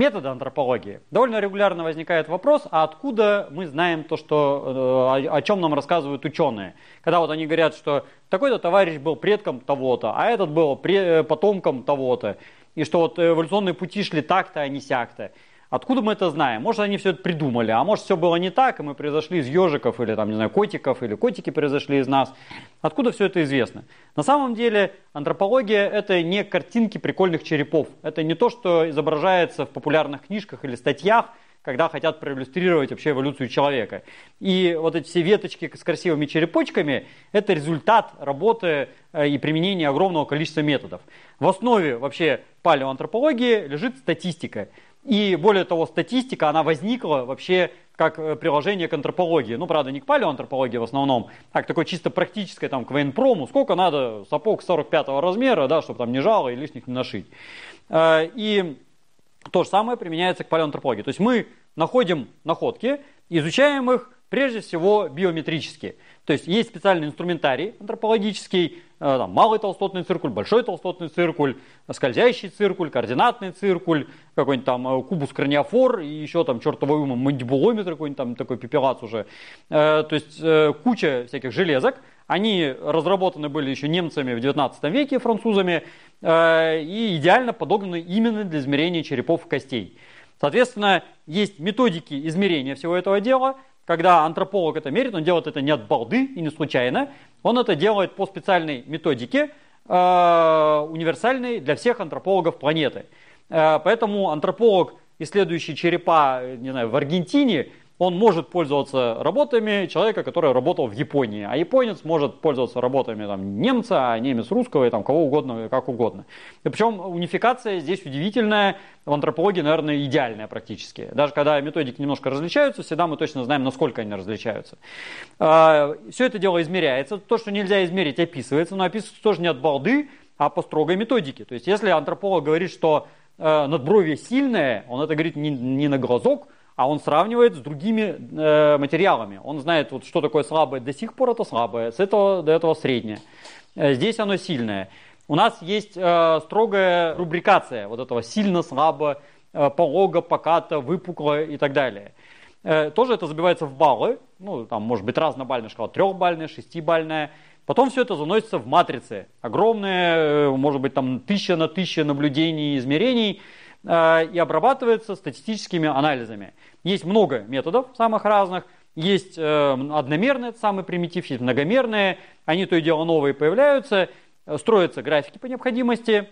Методы антропологии. Довольно регулярно возникает вопрос, а откуда мы знаем то, что, э, о чем нам рассказывают ученые? Когда вот они говорят, что такой-то товарищ был предком того-то, а этот был э, потомком того-то, и что вот эволюционные пути шли так-то, а не сяк-то. Откуда мы это знаем? Может, они все это придумали, а может, все было не так, и мы произошли из ежиков, или там, не знаю, котиков, или котики произошли из нас. Откуда все это известно? На самом деле, антропология – это не картинки прикольных черепов. Это не то, что изображается в популярных книжках или статьях, когда хотят проиллюстрировать вообще эволюцию человека. И вот эти все веточки с красивыми черепочками – это результат работы э, и применения огромного количества методов. В основе вообще палеоантропологии лежит статистика. И более того, статистика, она возникла вообще как э, приложение к антропологии. Ну, правда, не к палеоантропологии в основном, а к такой чисто практической, там, к военпрому. Сколько надо сапог 45 размера, да, чтобы там не жало и лишних не нашить. Э, и то же самое применяется к палеоантропологии. То есть мы находим находки, изучаем их прежде всего биометрически. То есть есть специальный инструментарий антропологический, э, там, малый толстотный циркуль, большой толстотный циркуль, скользящий циркуль, координатный циркуль, какой-нибудь там э, кубус краниофор и еще там чертовой ума мандибулометр какой-нибудь там такой пепелац уже. Э, то есть куча всяких железок. Они разработаны были еще немцами в 19 веке, французами, и идеально подогнаны именно для измерения черепов и костей. Соответственно, есть методики измерения всего этого дела – когда антрополог это мерит, он делает это не от балды и не случайно, он это делает по специальной методике, э, универсальной для всех антропологов планеты. Э, поэтому антрополог, исследующий черепа не знаю, в Аргентине, он может пользоваться работами человека, который работал в Японии, а японец может пользоваться работами там, немца, а немец русского и там, кого угодно, как угодно. И причем унификация здесь удивительная, в антропологии, наверное, идеальная практически. Даже когда методики немножко различаются, всегда мы точно знаем, насколько они различаются. А, Все это дело измеряется. То, что нельзя измерить, описывается, но описывается тоже не от балды, а по строгой методике. То есть, если антрополог говорит, что э, надбровье сильное, он это говорит не, не на глазок, а он сравнивает с другими э, материалами. Он знает, вот, что такое слабое до сих пор, это слабое, с этого до этого среднее. Э, здесь оно сильное. У нас есть э, строгая рубрикация вот этого сильно, слабо, э, полого, поката, выпукло и так далее. Э, тоже это забивается в баллы, ну, там может быть разнобальная шкала, трехбальная, шестибальная. Потом все это заносится в матрицы, огромные, э, может быть там тысяча на тысяча наблюдений и измерений, и обрабатывается статистическими анализами. Есть много методов самых разных. Есть э, одномерные, это самый примитив, есть многомерные. Они то и дело новые появляются. Э, строятся графики по необходимости.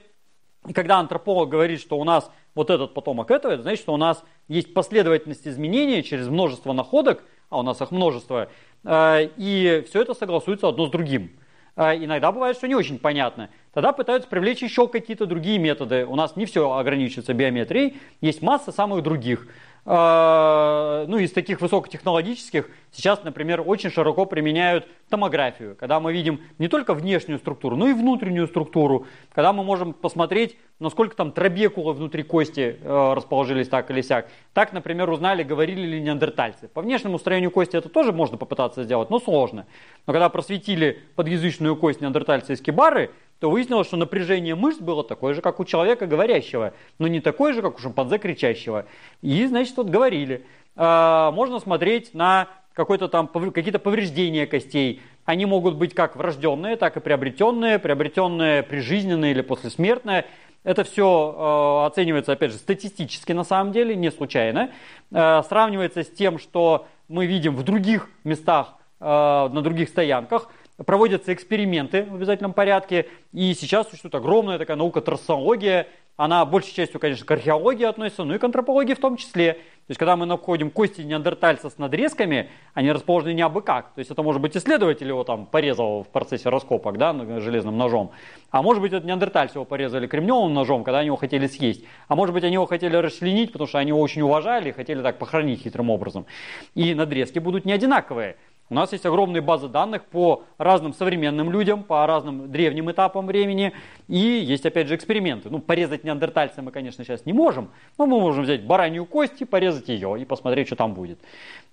И когда антрополог говорит, что у нас вот этот потомок этого, это значит, что у нас есть последовательность изменений через множество находок, а у нас их множество, э, и все это согласуется одно с другим. Иногда бывает, что не очень понятно. Тогда пытаются привлечь еще какие-то другие методы. У нас не все ограничивается биометрией, есть масса самых других. А, ну, из таких высокотехнологических сейчас, например, очень широко применяют томографию, когда мы видим не только внешнюю структуру, но и внутреннюю структуру, когда мы можем посмотреть, насколько там трабекулы внутри кости э, расположились так или сяк. Так, например, узнали, говорили ли неандертальцы. По внешнему строению кости это тоже можно попытаться сделать, но сложно. Но когда просветили подъязычную кость неандертальца из кибары, то выяснилось, что напряжение мышц было такое же, как у человека говорящего, но не такое же, как у шимпанзе кричащего. И, значит, вот говорили. А, можно смотреть на какое-то там, какие-то повреждения костей. Они могут быть как врожденные, так и приобретенные, приобретенные прижизненные или послесмертные. Это все э, оценивается, опять же, статистически на самом деле, не случайно. Э, сравнивается с тем, что мы видим в других местах, на других стоянках проводятся эксперименты в обязательном порядке, и сейчас существует огромная такая наука трассология, она большей частью, конечно, к археологии относится, но и к антропологии в том числе. То есть, когда мы находим кости неандертальца с надрезками, они расположены не абы как. То есть, это может быть исследователь его там порезал в процессе раскопок, да, железным ножом. А может быть, это неандертальцы его порезали кремневым ножом, когда они его хотели съесть. А может быть, они его хотели расчленить, потому что они его очень уважали и хотели так похоронить хитрым образом. И надрезки будут не одинаковые. У нас есть огромные базы данных по разным современным людям, по разным древним этапам времени. И есть, опять же, эксперименты. Ну, порезать неандертальца мы, конечно, сейчас не можем. Но мы можем взять баранью кость и порезать ее, и посмотреть, что там будет.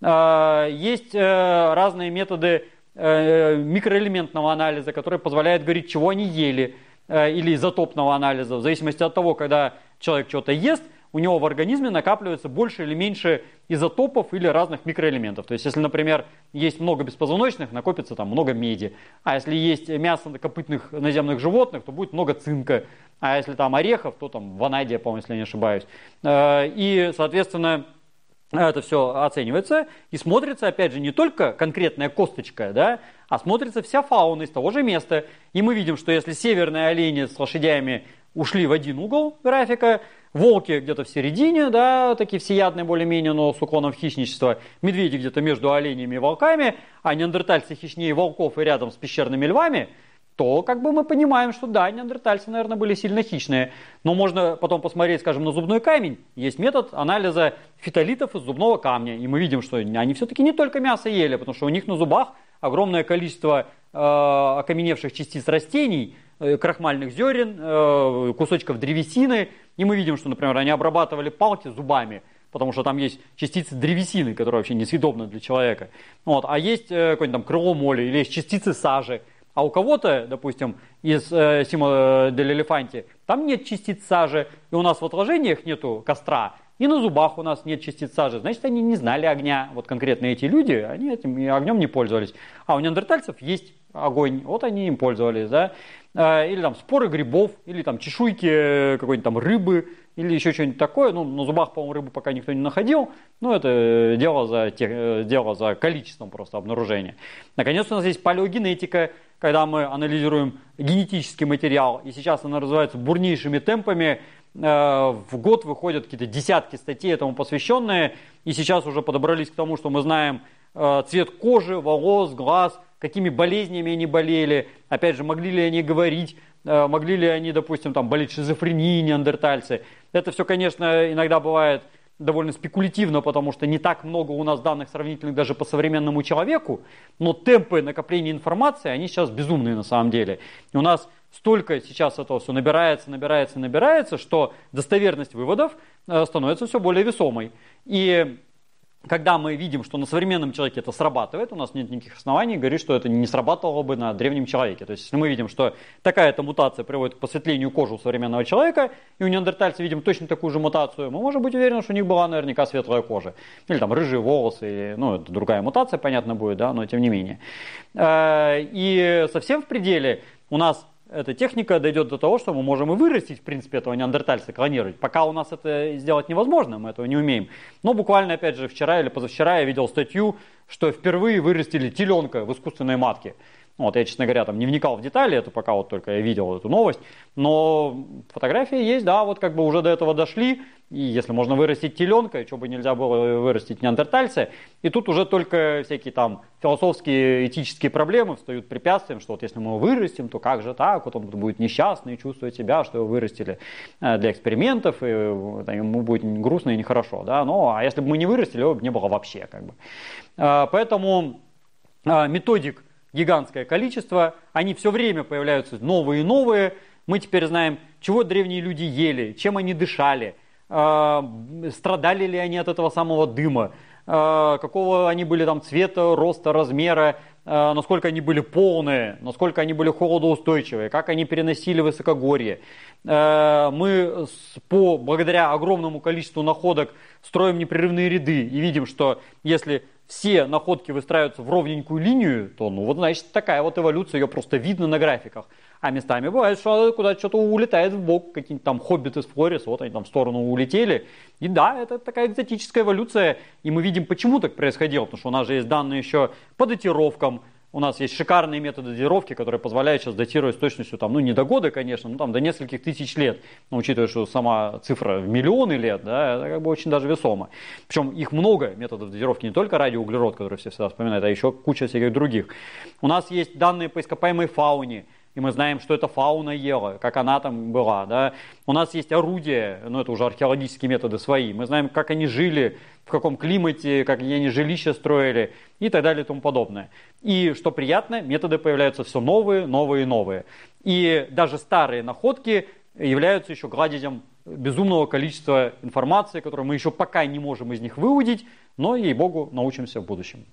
А, есть э, разные методы э, микроэлементного анализа, которые позволяют говорить, чего они ели, э, или изотопного анализа. В зависимости от того, когда человек что-то ест, у него в организме накапливается больше или меньше изотопов или разных микроэлементов. То есть, если, например, есть много беспозвоночных, накопится там много меди. А если есть мясо копытных наземных животных, то будет много цинка. А если там орехов, то там ванадия, по-моему, если я не ошибаюсь. Э, и, соответственно, это все оценивается и смотрится, опять же, не только конкретная косточка, да, а смотрится вся фауна из того же места. И мы видим, что если северные олени с лошадями ушли в один угол графика, волки где-то в середине, да, такие всеядные более-менее, но с уклоном в хищничество, медведи где-то между оленями и волками, а неандертальцы хищнее волков и рядом с пещерными львами – то как бы мы понимаем, что да, неандертальцы, наверное, были сильно хищные. Но можно потом посмотреть, скажем, на зубной камень. Есть метод анализа фитолитов из зубного камня. И мы видим, что они все-таки не только мясо ели, потому что у них на зубах огромное количество окаменевших частиц растений, э, крахмальных зерен, э, кусочков древесины. И мы видим, что, например, они обрабатывали палки зубами потому что там есть частицы древесины, которые вообще несъедобны для человека. Вот. А есть э, какое-нибудь там крыло моли или есть частицы сажи, а у кого-то, допустим, из э, Симо дель Элефанти, там нет частиц сажи, и у нас в отложениях нету костра, и на зубах у нас нет частиц сажи. Значит, они не знали огня. Вот конкретно эти люди, они этим огнем не пользовались. А у неандертальцев есть огонь, вот они им пользовались, да. Э, или там споры грибов, или там чешуйки э, какой-нибудь там рыбы, или еще что-нибудь такое. Ну, на зубах, по-моему, рыбу пока никто не находил. Но это дело за, дело за количеством просто обнаружения. Наконец, у нас есть палеогенетика, когда мы анализируем генетический материал, и сейчас она развивается бурнейшими темпами, э, в год выходят какие-то десятки статей этому посвященные, и сейчас уже подобрались к тому, что мы знаем э, цвет кожи, волос, глаз, какими болезнями они болели, опять же, могли ли они говорить, э, могли ли они, допустим, там, болеть шизофренией неандертальцы. Это все, конечно, иногда бывает довольно спекулятивно, потому что не так много у нас данных сравнительных даже по современному человеку, но темпы накопления информации, они сейчас безумные на самом деле. У нас столько сейчас этого все набирается, набирается, набирается, что достоверность выводов э, становится все более весомой. И когда мы видим, что на современном человеке это срабатывает, у нас нет никаких оснований говорить, что это не срабатывало бы на древнем человеке. То есть, если мы видим, что такая-то мутация приводит к посветлению кожи у современного человека, и у неандертальцев видим точно такую же мутацию, мы можем быть уверены, что у них была наверняка светлая кожа. Или там рыжие волосы, ну, это другая мутация, понятно будет, да, но тем не менее. Э, и совсем в пределе у нас эта техника дойдет до того, что мы можем и вырастить, в принципе, этого неандертальца, клонировать. Пока у нас это сделать невозможно, мы этого не умеем. Но буквально, опять же, вчера или позавчера я видел статью, что впервые вырастили теленка в искусственной матке. Вот, я, честно говоря, там не вникал в детали, это пока вот только я видел эту новость, но фотографии есть, да, вот как бы уже до этого дошли, и если можно вырастить теленка, что бы нельзя было вырастить неандертальца, и тут уже только всякие там философские, этические проблемы встают препятствием, что вот если мы его вырастим, то как же так, вот он будет несчастный, чувствовать себя, что его вырастили э, для экспериментов, и ему будет грустно и нехорошо, да, ну, а если бы мы не вырастили, его бы не было вообще, как бы. Э, поэтому э, методик гигантское количество, они все время появляются новые и новые. Мы теперь знаем, чего древние люди ели, чем они дышали, э, страдали ли они от этого самого дыма, э, какого они были там цвета, роста, размера, э, насколько они были полные, насколько они были холодоустойчивые, как они переносили высокогорье. Мы по, благодаря огромному количеству находок строим непрерывные ряды и видим, что если все находки выстраиваются в ровненькую линию, то ну вот значит такая вот эволюция, ее просто видно на графиках. А местами бывает, что куда-то что-то улетает в бок, какие-нибудь там хоббиты с Флорис, вот они там в сторону улетели. И да, это такая экзотическая эволюция, и мы видим, почему так происходило, потому что у нас же есть данные еще по датировкам, у нас есть шикарные методы датировки, которые позволяют сейчас датировать с точностью, там, ну не до года, конечно, но там до нескольких тысяч лет. Но учитывая, что сама цифра в миллионы лет, да, это как бы очень даже весомо. Причем их много методов датировки, не только радиоуглерод, который все всегда вспоминают, а еще куча всяких других. У нас есть данные по ископаемой фауне, и мы знаем, что эта фауна ела, как она там была. Да? У нас есть орудия, ну это уже археологические методы свои, мы знаем, как они жили, в каком климате, как они жилища строили и так далее и тому подобное. И что приятно, методы появляются все новые, новые и новые. И даже старые находки являются еще гладителем безумного количества информации, которую мы еще пока не можем из них выудить, но, ей-богу, научимся в будущем.